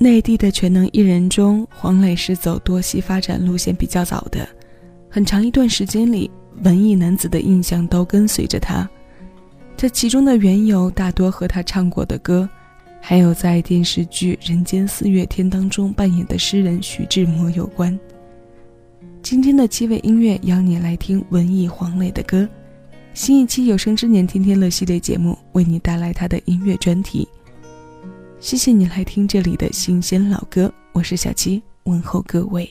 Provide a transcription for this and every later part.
内地的全能艺人中，黄磊是走多栖发展路线比较早的，很长一段时间里，文艺男子的印象都跟随着他。这其中的缘由大多和他唱过的歌，还有在电视剧《人间四月天》当中扮演的诗人徐志摩有关。今天的七位音乐邀你来听文艺黄磊的歌。新一期有生之年天天乐系列节目为你带来他的音乐专题。谢谢你来听这里的新鲜老歌，我是小七，问候各位。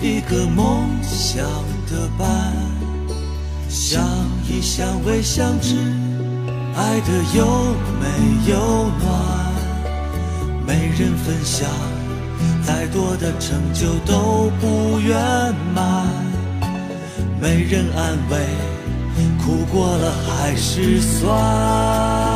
一个梦想的伴，相依相偎相知，爱的有没有暖？没人分享，再多的成就都不圆满。没人安慰，苦过了还是酸。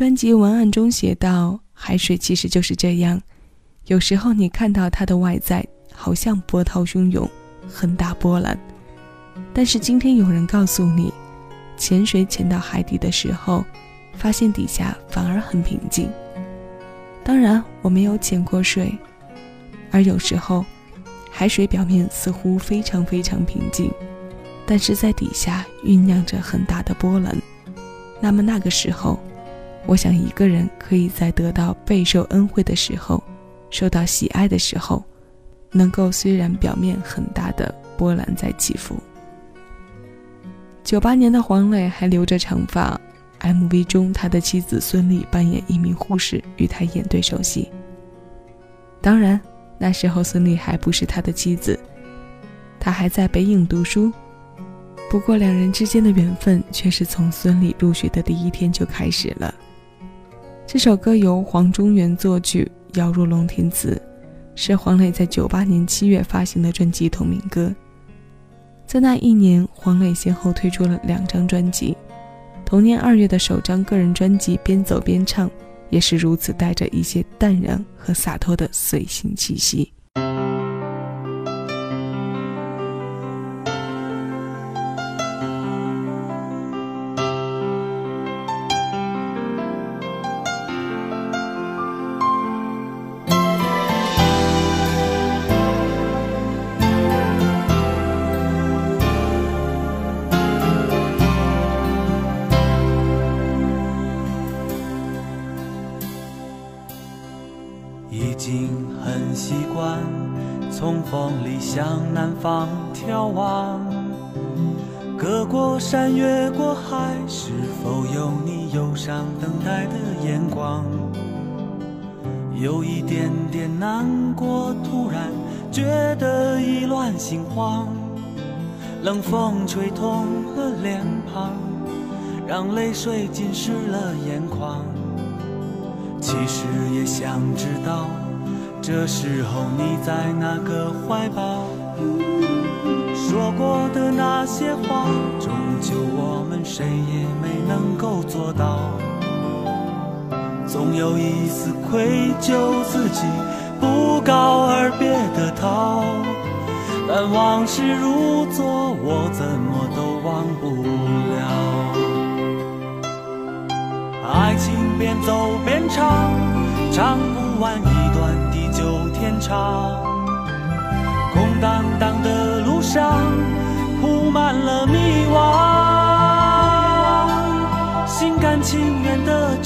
专辑文案中写道：“海水其实就是这样，有时候你看到它的外在好像波涛汹涌，很大波澜，但是今天有人告诉你，潜水潜到海底的时候，发现底下反而很平静。当然，我没有潜过水，而有时候，海水表面似乎非常非常平静，但是在底下酝酿着很大的波澜。那么那个时候。”我想，一个人可以在得到备受恩惠的时候，受到喜爱的时候，能够虽然表面很大的波澜在起伏。九八年的黄磊还留着长发，MV 中他的妻子孙俪扮演一名护士，与他演对手戏。当然，那时候孙俪还不是他的妻子，他还在北影读书。不过，两人之间的缘分却是从孙俪入学的第一天就开始了。这首歌由黄中原作曲，姚若龙填词，是黄磊在九八年七月发行的专辑同名歌。在那一年，黄磊先后推出了两张专辑，同年二月的首张个人专辑《边走边唱》也是如此，带着一些淡然和洒脱的随性气息。你忧伤等待的眼光？有一点点难过，突然觉得意乱心慌。冷风吹痛了脸庞，让泪水浸湿了眼眶。其实也想知道，这时候你在哪个怀抱？说过的那些话，就我们谁也没能够做到。总有一丝愧疚，自己不告而别的逃。但往事如昨，我怎么都忘不了。爱情边走边唱，唱不完一段地久天长。空荡荡的路上铺满了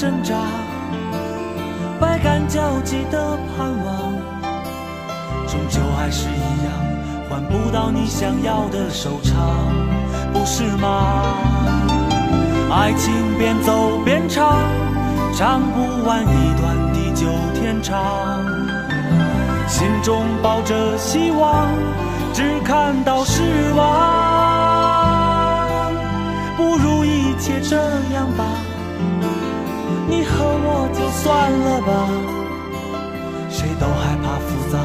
挣扎，百感交集的盼望，终究还是一样，换不到你想要的收场，不是吗？爱情边走边唱，唱不完一段地久天长。心中抱着希望，只看到失望。不如一切这样吧，你和我就算了吧。谁都害怕复杂，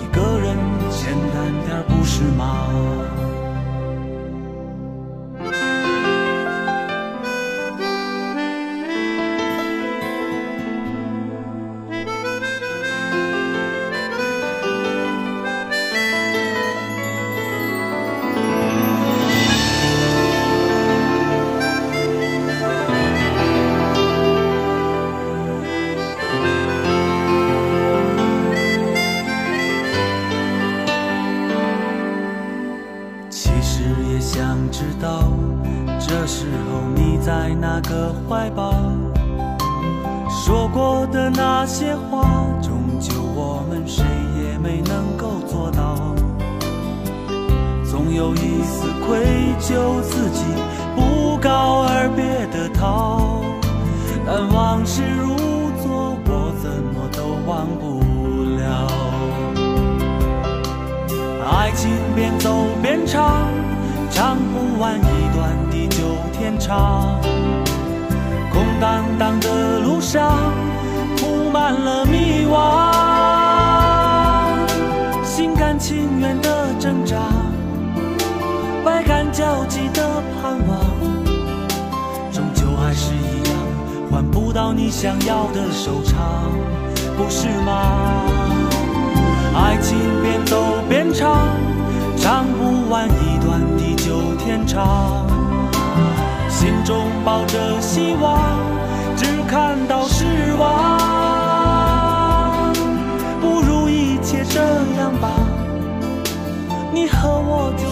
一个人简单点，不是吗？有一丝愧疚，自己不告而别的逃。但往事如昨，我怎么都忘不了。爱情边走边唱，唱不完一段地久天长。空荡荡的路上铺满了迷惘，百感交集的盼望，终究还是一样，换不到你想要的收场，不是吗？爱情边走边唱，唱不完一段地久天长。心中抱着希望，只看到失望。不如一切这样吧，你和我就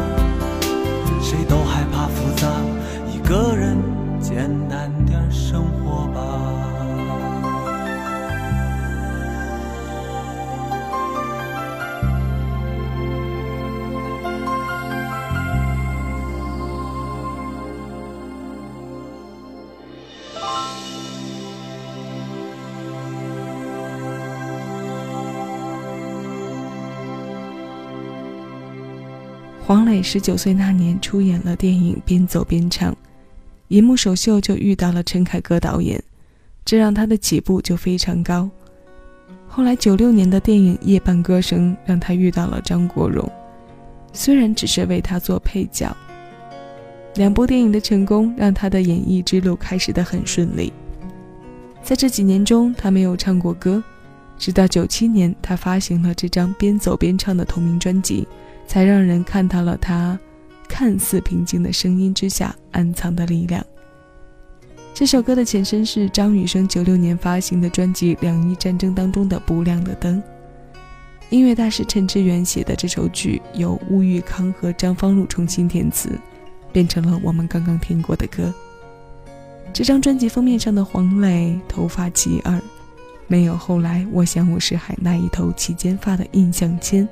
谁都黄磊十九岁那年出演了电影《边走边唱》，银幕首秀就遇到了陈凯歌导演，这让他的起步就非常高。后来九六年的电影《夜半歌声》让他遇到了张国荣，虽然只是为他做配角。两部电影的成功让他的演艺之路开始的很顺利。在这几年中，他没有唱过歌，直到九七年，他发行了这张《边走边唱》的同名专辑。才让人看到了他看似平静的声音之下暗藏的力量。这首歌的前身是张雨生九六年发行的专辑《两伊战争》当中的《不亮的灯》。音乐大师陈志远写的这首曲由乌玉康和张方路重新填词，变成了我们刚刚听过的歌。这张专辑封面上的黄磊头发齐耳，没有后来我想我是海那一头齐肩发的印象牵。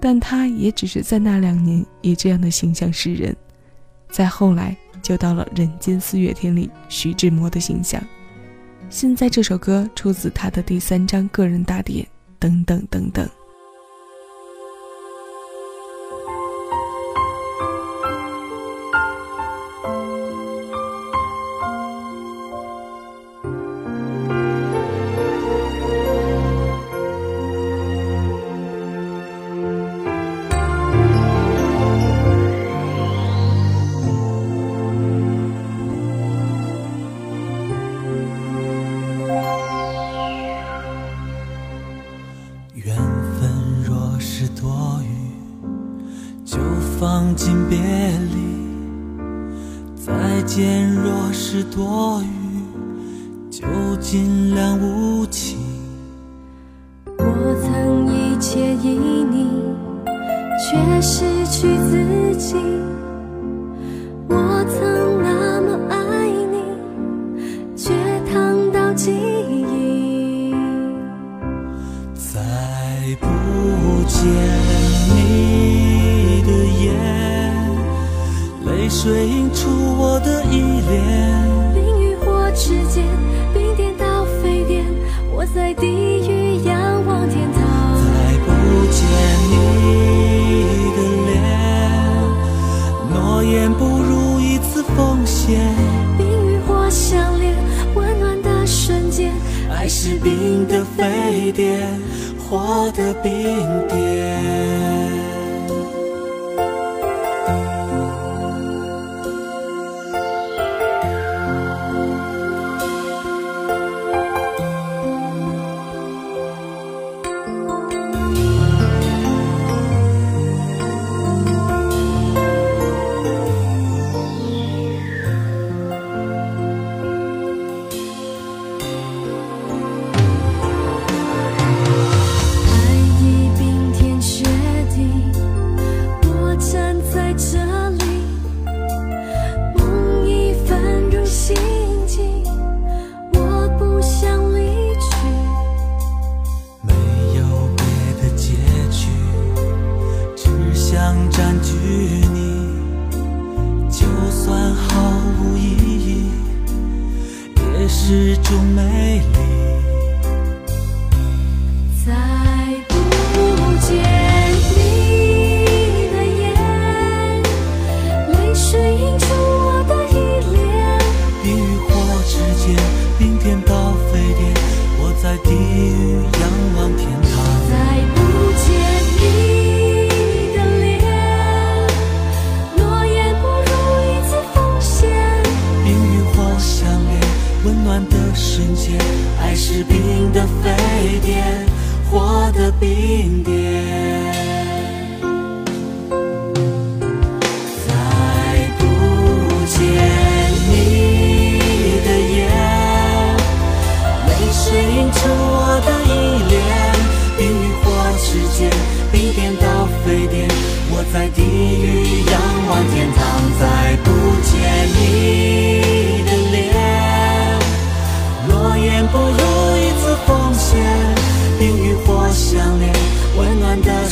但他也只是在那两年以这样的形象示人，再后来就到了《人间四月天》里徐志摩的形象。现在这首歌出自他的第三张个人大碟，等等等等。放进别离，再见若是多余，就尽量无情。我曾一切依你，却失去自己。我曾水映出我的依恋。冰与火之间冰点到沸点，我在地狱仰望天堂。再不见你的脸，诺言不如一次奉献。冰与火相连，温暖的瞬间，爱是冰的沸点，火的冰点。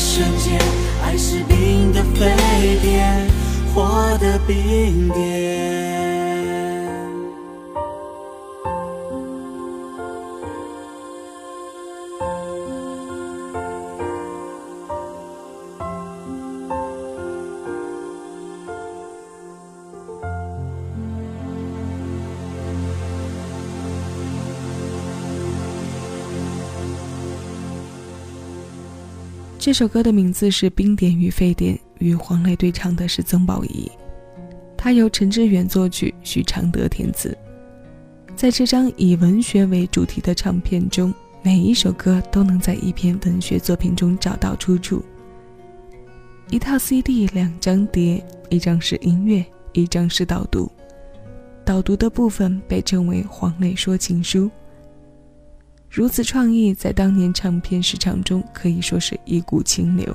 瞬间，爱是冰的沸点，火的冰点。这首歌的名字是《冰点与沸点》，与黄磊对唱的是曾宝仪，它由陈志远作曲，许常德填词。在这张以文学为主题的唱片中，每一首歌都能在一篇文学作品中找到出处。一套 CD，两张碟，一张是音乐，一张是导读。导读的部分被称为黄磊说情书。如此创意，在当年唱片市场中可以说是一股清流。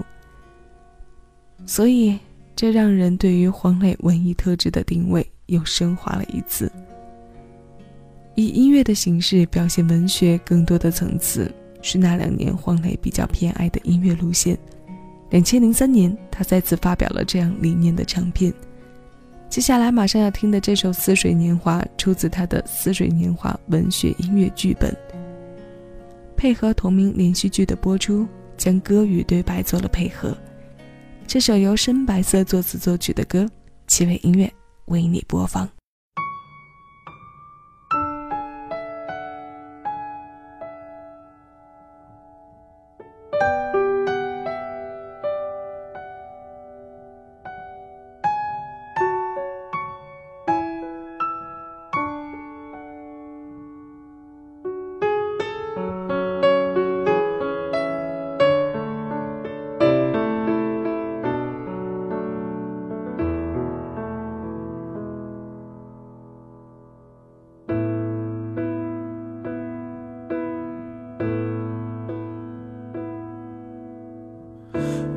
所以，这让人对于黄磊文艺特质的定位又升华了一次。以音乐的形式表现文学更多的层次，是那两年黄磊比较偏爱的音乐路线。两千零三年，他再次发表了这样理念的唱片。接下来马上要听的这首《似水年华》，出自他的《似水年华》文学音乐剧本。配合同名连续剧的播出，将歌与对白做了配合。这首由深白色作词作曲的歌，七味音乐为你播放。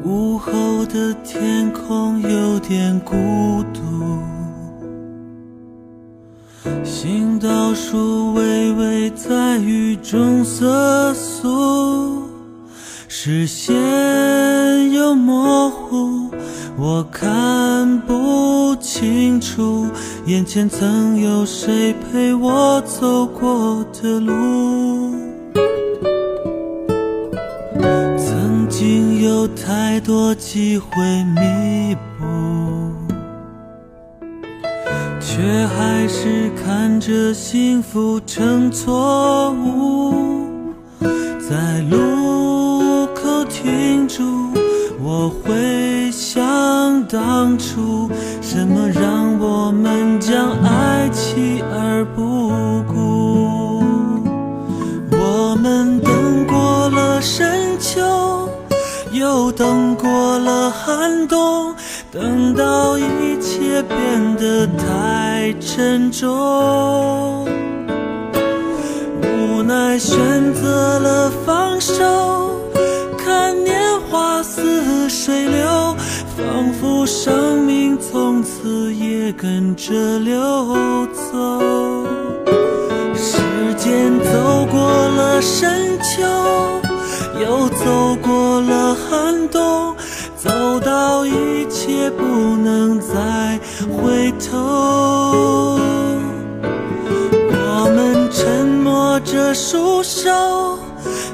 午后的天空有点孤独，行道树微微在雨中瑟缩，视线又模糊，我看不清楚眼前曾有谁陪我走过的路。有太多机会弥补，却还是看着幸福成错误。在路口停住，我会想当初，什么让我们将爱弃而过了寒冬，等到一切变得太沉重，无奈选择了放手。看年华似水流，仿佛生命从此也跟着流走。时间走过了深秋。又走过了寒冬，走到一切不能再回头。我们沉默着束手，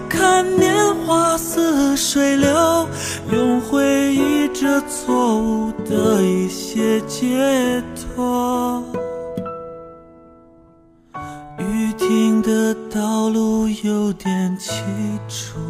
看年华似水流，用回忆着错误的一些解脱。雨停的道路有点凄楚。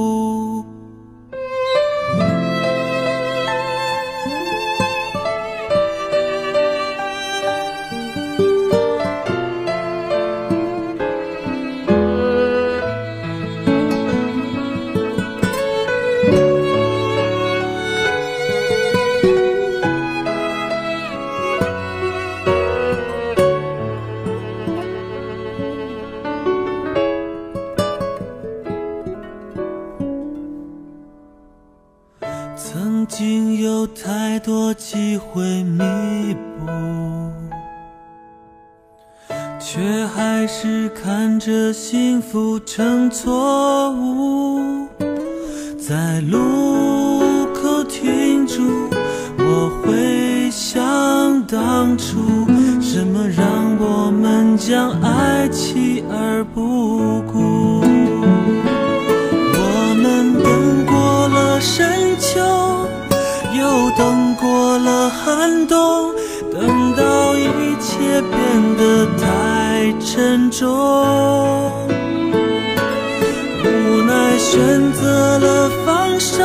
还是看着幸福成错误。在路口停住，我回想当初，什么让我们将爱弃而不顾？我们等过了深中，无奈选择了放手，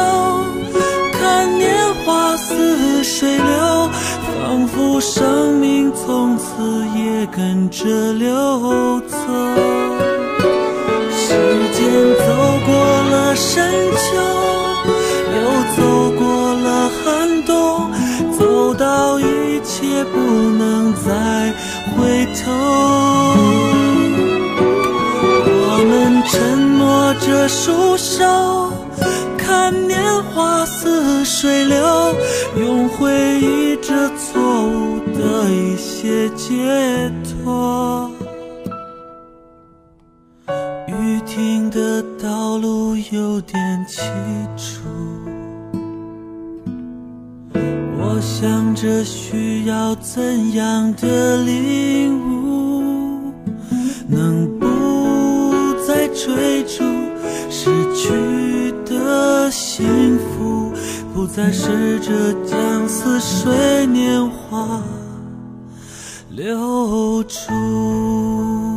看年华似水流，仿佛生命从此也跟着流走。时间走过了深秋，又走过了寒冬，走到一切不能再回头。默着束手，看年华似水流，用回忆这错误的一些解脱。雨停的道路有点凄楚，我想着需要怎样的领悟，能不再试着将似水年华留住。